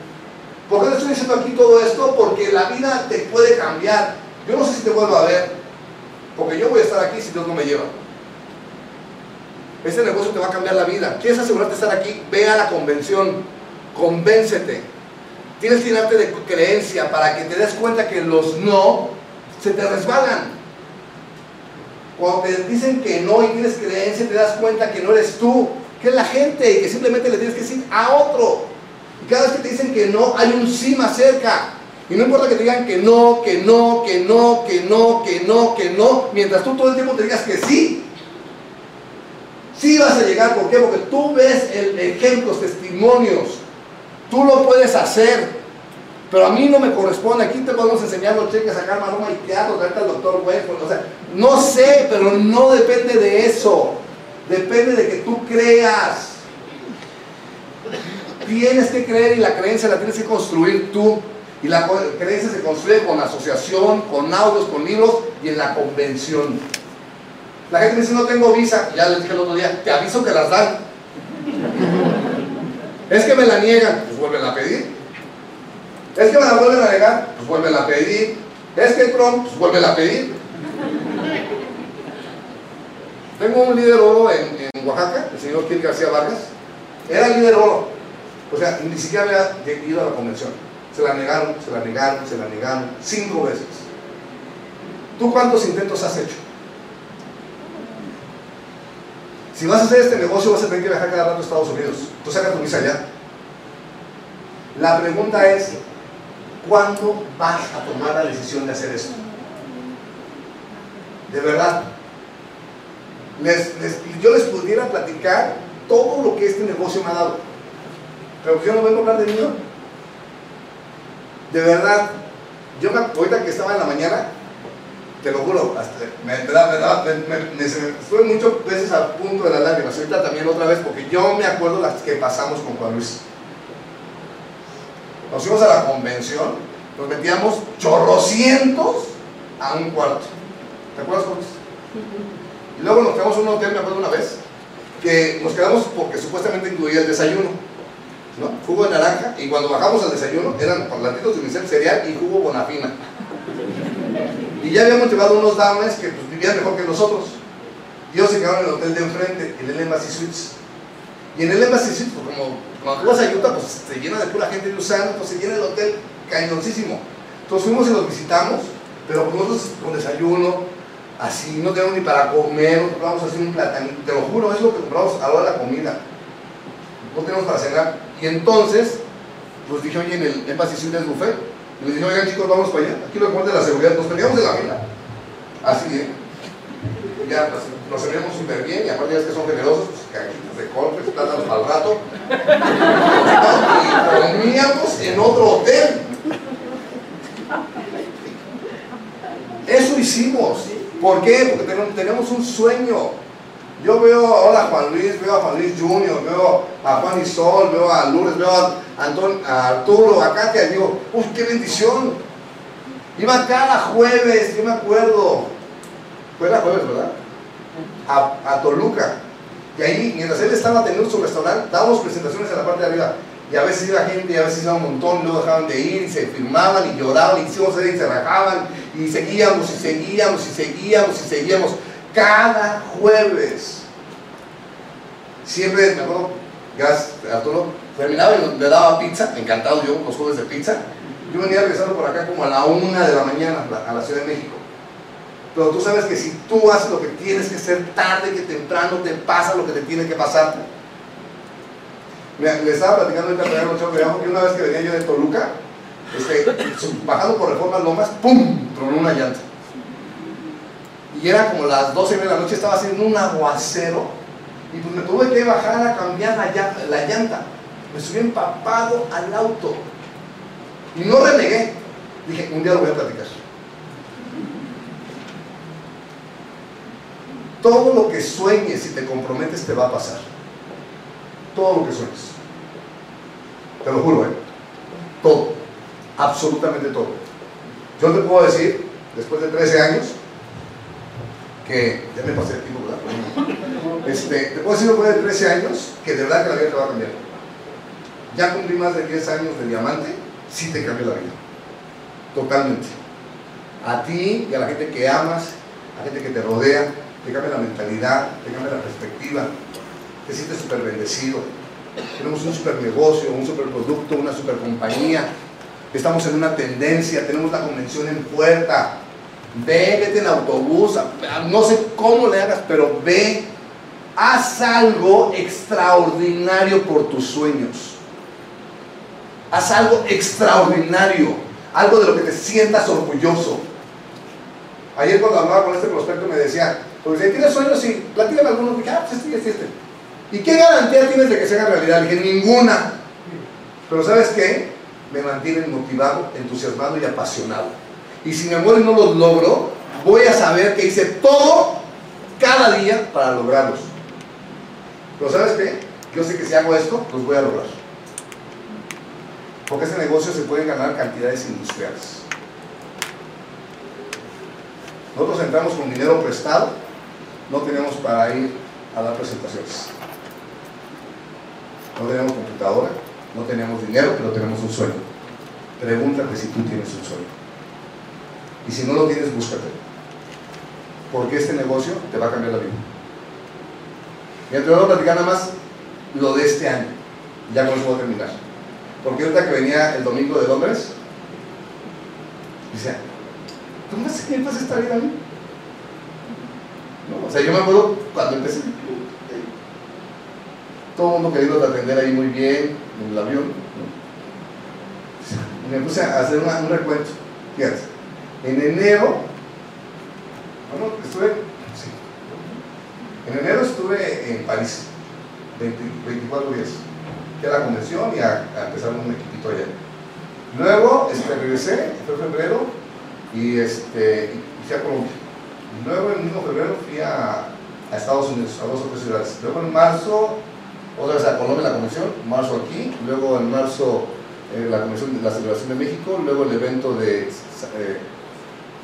¿Por qué te estoy diciendo aquí todo esto? Porque la vida te puede cambiar. Yo no sé si te vuelvo a ver, porque yo voy a estar aquí si Dios no me lleva. Ese negocio te va a cambiar la vida. ¿Quieres asegurarte de estar aquí? Ve a la convención, convéncete. Tienes que llenarte de creencia para que te des cuenta que los no se te resbalan. Cuando te dicen que no y tienes creencia, te das cuenta que no eres tú, que es la gente y que simplemente le tienes que decir a otro. Y cada vez que te dicen que no, hay un sí más cerca. Y no importa que te digan que no, que no, que no, que no, que no, que no, mientras tú todo el tiempo te digas que sí. Sí vas a llegar, ¿por qué? Porque tú ves el ejemplos, testimonios. Tú lo puedes hacer. Pero a mí no me corresponde. Aquí te podemos enseñar los cheques, sacar maroma y teatro, traerte al doctor Westphal. O sea, no sé, pero no depende de eso. Depende de que tú creas. Tienes que creer y la creencia la tienes que construir tú. Y la creencia se construye con asociación, con audios, con libros y en la convención. La gente me dice, no tengo visa. Ya les dije el otro día, te aviso que las dan. *laughs* Es que me la niegan, pues vuelven a pedir. Es que me la vuelven a negar, pues vuelven a pedir. Es que Trump, pues vuelven a pedir. Tengo un líder oro en, en Oaxaca, el señor Kir García Vargas. Era líder oro. O sea, ni siquiera había ido a la convención. Se la negaron, se la negaron, se la negaron, cinco veces. ¿Tú cuántos intentos has hecho? Si vas a hacer este negocio vas a tener que viajar cada rato a Estados Unidos. Tú sacas tu visa allá. La pregunta es, ¿cuándo vas a tomar la decisión de hacer esto? De verdad. Les- yo les pudiera platicar todo lo que este negocio me ha dado. Pero yo no vengo a hablar de mí. De verdad, yo me, ahorita que estaba en la mañana, te lo juro, hasta me, me- estuve muchas veces a punto de las lágrimas. Ahorita también otra vez, porque yo me acuerdo las que pasamos con Juan Luis. Nos fuimos a la convención, nos metíamos chorrocientos a un cuarto. ¿Te acuerdas, Juan Luis? Y luego nos quedamos en un hotel, me acuerdo una vez, que nos quedamos porque supuestamente incluía el desayuno. Jugo de naranja, y cuando bajamos al desayuno eran plantitos de unicel, cereal y jugo bonafina. Y ya habíamos llevado unos dames que pues, vivían mejor que nosotros. Y ellos se quedaron en el hotel de enfrente, en el Embassy Suites. Y en el Embassy Suites, pues, como cuando tú vas a Utah, pues se llena de pura gente de usando, pues se llena el hotel cañoncísimo. Entonces fuimos y los visitamos, pero pues, nosotros con desayuno, así, no tenemos ni para comer, nos compramos así un platanito, te lo juro, es lo que compramos a la hora de la comida. No tenemos para cenar. Y entonces, pues dije, oye, en el Embassy Suites buffet, y les dije, oigan chicos, vamos para allá, aquí lo mejor de la seguridad, nos peleamos en la fila. Así, ¿eh? Ya pues, nos servíamos súper bien, y aparte ya es que son generosos, pues cajitas de cortes, plátanos para el rato. y comíamos en otro hotel. Eso hicimos. ¿Por qué? Porque tenemos un sueño. Yo veo ahora a Juan Luis, veo a Juan Luis Junior, veo a Juan Isol, veo a Lourdes, veo a, Anton, a Arturo, a Katia, y digo, ¡uy, qué bendición! Iba cada jueves, yo me acuerdo. Fue la jueves, ¿verdad? A, a Toluca. Y ahí, mientras él estaba teniendo su restaurante, dábamos presentaciones en la parte de arriba. Y a veces iba gente, y a veces iba un montón, luego dejaban de ir, y se firmaban, y lloraban, y hicimos y se rajaban, y seguíamos, y seguíamos, y seguíamos, y seguíamos. Cada jueves. Siempre, me acuerdo, gracias Arturo, terminaba y le daba pizza, encantado yo, los jueves de pizza. Yo venía regresando por acá como a la una de la mañana a la- Ciudad de México. Pero tú sabes que si tú haces lo que tienes que hacer tarde que temprano, te pasa lo que te tiene que pasar. Mira, le estaba platicando ahorita a abajo que una vez que venía yo de Toluca, este, bajando por Reforma Lomas, ¡pum! tronó una llanta. Y era como las 12 de la noche, estaba haciendo un aguacero, y pues me tuve que bajar a cambiar la llanta. La llanta. Me subí empapado al auto. Y no renegué. Dije, un día lo voy a platicar. Todo lo que sueñes y te comprometes te va a pasar. Todo lo que sueñes. Te lo juro, ¿eh? Todo. Absolutamente todo. Yo te puedo decir, después de 13 años, que ya me pasé el tiempo, ¿verdad? Este, te puedo decir de 13 años que de verdad que la vida te va a cambiar. Ya cumplí más de 10 años de diamante, sí te cambia la vida. Totalmente. A ti y a la gente que amas, a la gente que te rodea, te cambia la mentalidad, te cambia la perspectiva, te sientes súper bendecido. Tenemos un super negocio, un super producto, una super compañía. Estamos en una tendencia, tenemos la convención en puerta. Ve, vete en autobús, no sé cómo le hagas, pero ve, haz algo extraordinario por tus sueños. Haz algo extraordinario, algo de lo que te sientas orgulloso. Ayer cuando hablaba con este prospecto me decía, pues si tienes sueños, sí, platícame algunos, dije, ah, pues este este, este. ¿Y qué garantía tienes de que se haga realidad? Le dije, ninguna. Pero ¿sabes qué? Me mantienen motivado, entusiasmado y apasionado. Y si muero y no los logro, voy a saber que hice todo cada día para lograrlos. Pero ¿sabes qué? Yo sé que si hago esto, los voy a lograr. Porque ese negocio se puede ganar cantidades industriales. Nosotros entramos con dinero prestado, no tenemos para ir a dar presentaciones. No tenemos computadora, no tenemos dinero, pero tenemos un sueño. Pregúntate si tú tienes un sueño. Y si no lo tienes, búscate. Porque este negocio te va a cambiar la vida. Mira, te voy a platicar nada más lo de este año. Ya con eso voy a terminar. Porque ahorita que venía el domingo de Londres, decía, ¿cómo es que me pasa esta vida a mí? O sea, yo me acuerdo cuando empecé, todo el mundo queriendo atender ahí muy bien en el avión. ¿no? Me puse a hacer un recuento. Fíjate, en enero, bueno, estuve, sí. en enero estuve en París, 20 24 días. Fui a la convención y a, a empezar un equipito allá. Luego este, regresé, fue febrero, y, este, fui a Colombia. Luego el mismo febrero fui a, a Estados Unidos, a dos o tres ciudades. Luego en marzo, otra vez a Colombia la convención, marzo aquí, luego en marzo eh, la convención de la celebración de México, luego el evento de eh,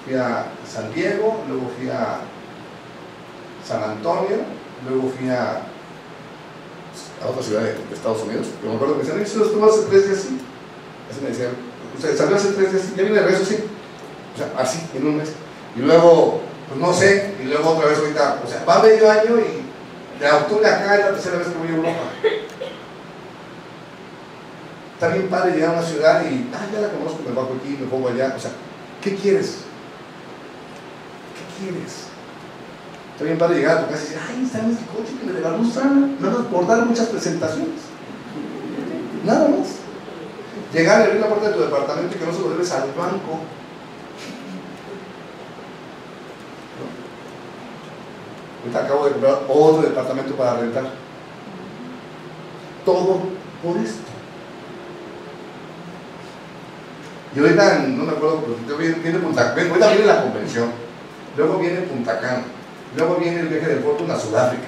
fui a San Diego, luego fui a San Antonio, luego fui a, a otra ciudad de, Estados Unidos. Yo me acuerdo que me decían, ¿eso estuvo hace tres días? Sí. Así me decían, ¿usted salió hace tres días? ¿Ya viene de regreso? Sí. O sea, así, en un mes. Y luego, pues no sé, y luego otra vez ahorita, o sea, va medio año y de octubre acá es la tercera vez que voy a Europa. Está bien padre llegar a una ciudad y, ah, ya la conozco, me bajo aquí, me pongo allá. O sea, ¿qué quieres? ¿Qué quieres? Está bien padre llegar a tu casa y decir, ay, en este coche que me regaló Sana. Nada más por dar muchas presentaciones. Nada más. Llegar y abrir la puerta de tu departamento y que no se lo debes al banco. Ahorita acabo de comprar otro departamento para rentar. Todo por esto. Y ahorita, no me acuerdo, viene Punta Cana, ahorita viene la convención, luego viene Punta Cana, luego viene el viaje de Fortune a Sudáfrica.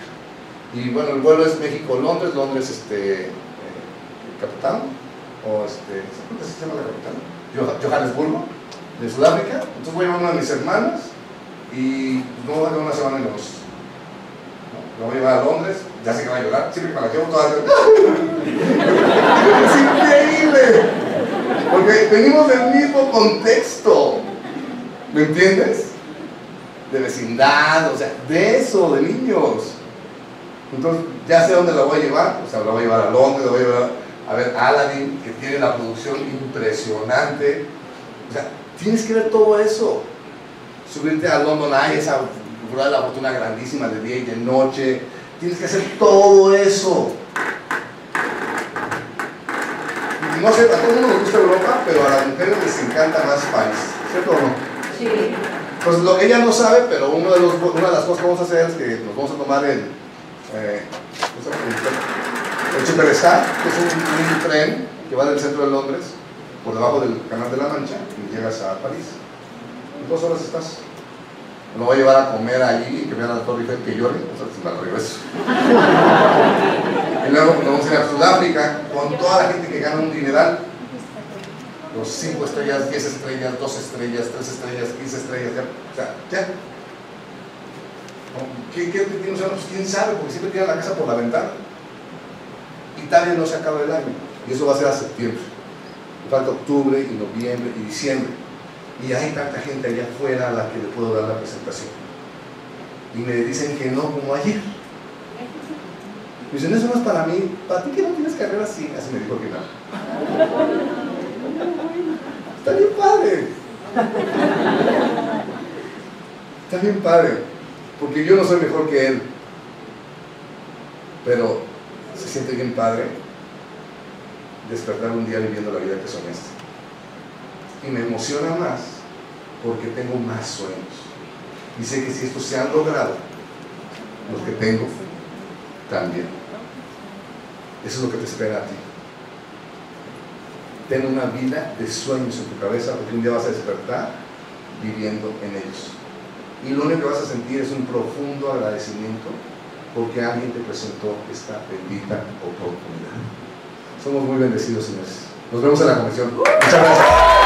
Y bueno, el vuelo es México-Londres, Londres, este, eh, Capitán, o este, ¿cómo se llama la capital? Jo- Johannesburgo, de Sudáfrica. Entonces voy a llevar a una de mis hermanas y no voy a una semana en los. La voy a llevar a Londres, ya sé que va a llorar, siempre que la llevo toda. ¡Es increíble! Porque venimos del mismo contexto. ¿Me entiendes? De vecindad, o sea, de eso, de niños. Entonces, ya sé dónde la voy a llevar. O sea, la voy a llevar a Londres, la voy a llevar a ver Aladdin, que tiene la producción impresionante. O sea, tienes que ver todo eso. Subirte a London Eye, esa rueda de la fortuna grandísima de día y de noche. Tienes que hacer todo eso. Y no sé, a todo el mundo nos gusta Europa, pero a las mujeres les encanta más París. ¿Cierto o no? Sí. Pues ella no sabe, pero una de las cosas que vamos a hacer es que nos vamos a tomar el, eh, ¿cómo se el Superstar, que es un, tren que va del centro de Londres, por debajo del Canal de la Mancha, y llegas a París. En dos horas estás. Lo voy a llevar a comer allí y que vean a la Torre Eiffel que llore, o sea, me la regreso. y luego nos vamos a ir a Sudáfrica con toda la gente que gana un dineral los 5 estrellas, 10 estrellas, 2 estrellas, 3 estrellas, 15 estrellas, ya, o sea, ya. ¿Qué, qué un Pues quién sabe, porque siempre tiran la casa por la ventana. Italia no se acaba el año, y eso va a ser a septiembre. Falta octubre, y noviembre, y diciembre. Y hay tanta gente allá afuera a la que le puedo dar la presentación. Y me dicen que no, como ayer. Me dicen, eso no es para mí, para ti que no tienes carrera así. Así me dijo que no. Está bien padre. Está bien padre. Porque yo no soy mejor que él. Pero se siente bien padre despertar un día viviendo la vida que soñaste. Y me emociona más porque tengo más sueños. Y sé que si estos se han logrado, los que tengo también. Eso es lo que te espera a ti. Ten una vida de sueños en tu cabeza porque un día vas a despertar viviendo en ellos. Y lo único que vas a sentir es un profundo agradecimiento porque alguien te presentó esta bendita oportunidad. Somos muy bendecidos, señores. Nos vemos en la comisión. Muchas gracias.